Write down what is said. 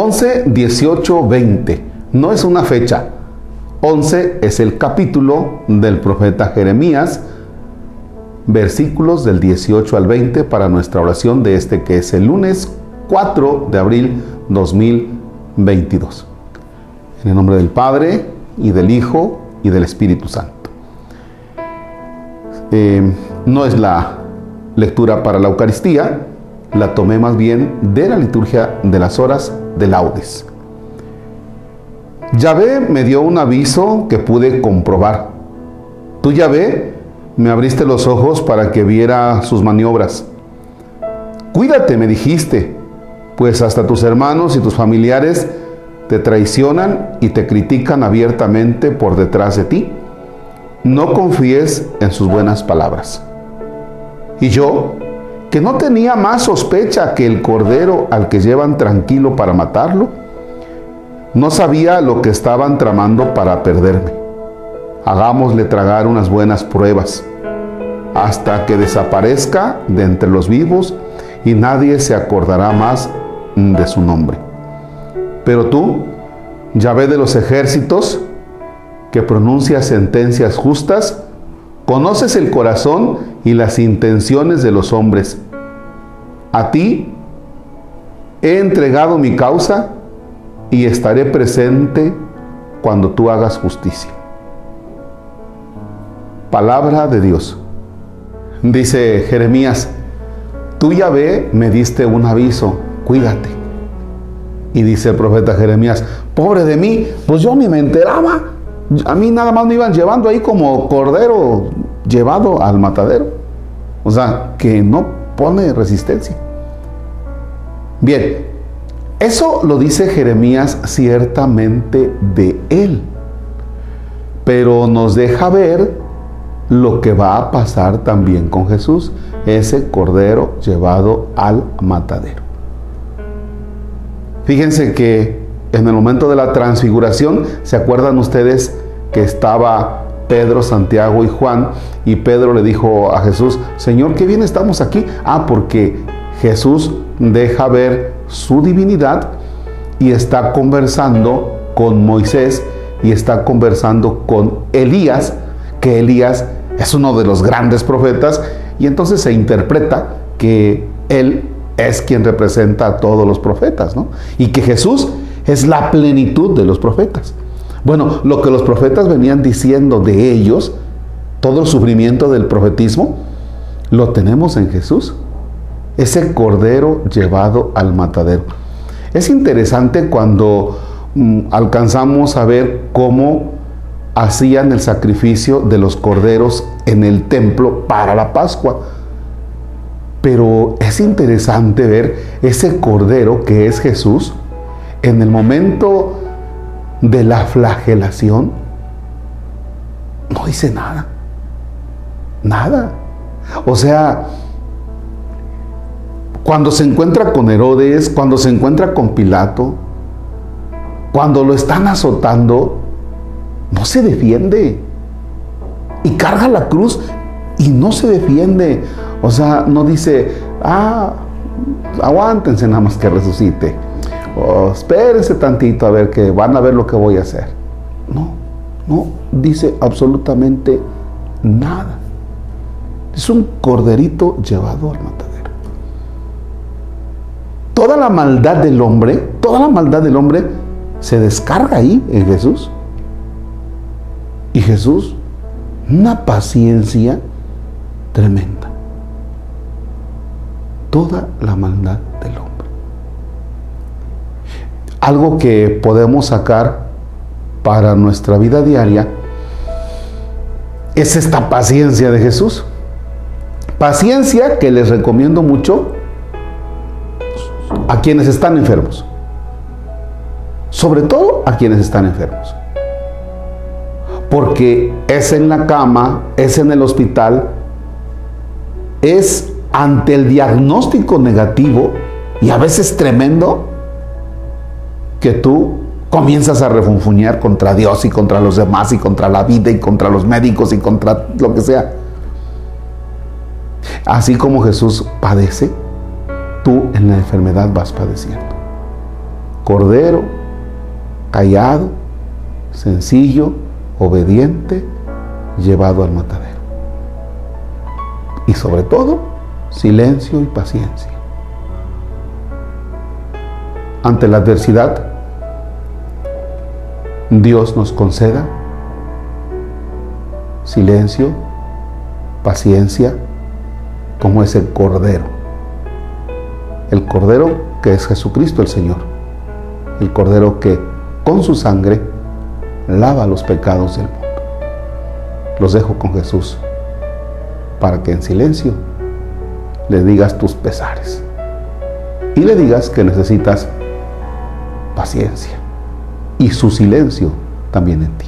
11, 18, 20. No es una fecha. 11 es el capítulo del profeta Jeremías, versículos del 18 al 20 para nuestra oración de este que es el lunes 4 de abril 2022. En el nombre del Padre y del Hijo y del Espíritu Santo. Eh, no es la lectura para la Eucaristía, la tomé más bien de la liturgia de las horas de laudes. Yahvé me dio un aviso que pude comprobar. Tú, Yahvé, me abriste los ojos para que viera sus maniobras. Cuídate, me dijiste, pues hasta tus hermanos y tus familiares te traicionan y te critican abiertamente por detrás de ti. No confíes en sus buenas palabras. Y yo, que no tenía más sospecha que el cordero al que llevan tranquilo para matarlo, no sabía lo que estaban tramando para perderme. Hagámosle tragar unas buenas pruebas hasta que desaparezca de entre los vivos y nadie se acordará más de su nombre. Pero tú, Yahvé de los ejércitos, que pronuncia sentencias justas, conoces el corazón y las intenciones de los hombres. A ti he entregado mi causa y estaré presente cuando tú hagas justicia. Palabra de Dios. Dice Jeremías, tú ya ve, me diste un aviso, cuídate. Y dice el profeta Jeremías, pobre de mí, pues yo ni me enteraba. A mí nada más me iban llevando ahí como cordero llevado al matadero. O sea, que no pone resistencia. Bien, eso lo dice Jeremías ciertamente de él, pero nos deja ver lo que va a pasar también con Jesús, ese cordero llevado al matadero. Fíjense que en el momento de la transfiguración, ¿se acuerdan ustedes que estaba Pedro, Santiago y Juan? Y Pedro le dijo a Jesús, Señor, qué bien estamos aquí. Ah, porque Jesús deja ver su divinidad y está conversando con Moisés y está conversando con Elías, que Elías es uno de los grandes profetas y entonces se interpreta que él es quien representa a todos los profetas, ¿no? Y que Jesús es la plenitud de los profetas. Bueno, lo que los profetas venían diciendo de ellos, todo el sufrimiento del profetismo, lo tenemos en Jesús ese cordero llevado al matadero. Es interesante cuando mm, alcanzamos a ver cómo hacían el sacrificio de los corderos en el templo para la Pascua. Pero es interesante ver ese cordero que es Jesús en el momento de la flagelación. No dice nada. Nada. O sea, cuando se encuentra con Herodes, cuando se encuentra con Pilato, cuando lo están azotando, no se defiende. Y carga la cruz y no se defiende. O sea, no dice, ah, aguántense nada más que resucite. O espérense tantito a ver que van a ver lo que voy a hacer. No, no dice absolutamente nada. Es un corderito llevado al matadero toda la maldad del hombre, toda la maldad del hombre se descarga ahí en Jesús. Y Jesús, una paciencia tremenda. Toda la maldad del hombre. Algo que podemos sacar para nuestra vida diaria es esta paciencia de Jesús. Paciencia que les recomiendo mucho a quienes están enfermos. Sobre todo a quienes están enfermos. Porque es en la cama, es en el hospital, es ante el diagnóstico negativo y a veces tremendo que tú comienzas a refunfuñar contra Dios y contra los demás y contra la vida y contra los médicos y contra lo que sea. Así como Jesús padece, tú en la enfermedad vas padeciendo. cordero, callado, sencillo, obediente, llevado al matadero. Y sobre todo, silencio y paciencia. Ante la adversidad, Dios nos conceda silencio, paciencia, como es el Cordero. El Cordero que es Jesucristo el Señor. El Cordero que con su sangre lava los pecados del mundo. Los dejo con Jesús para que en silencio le digas tus pesares y le digas que necesitas paciencia y su silencio también en ti.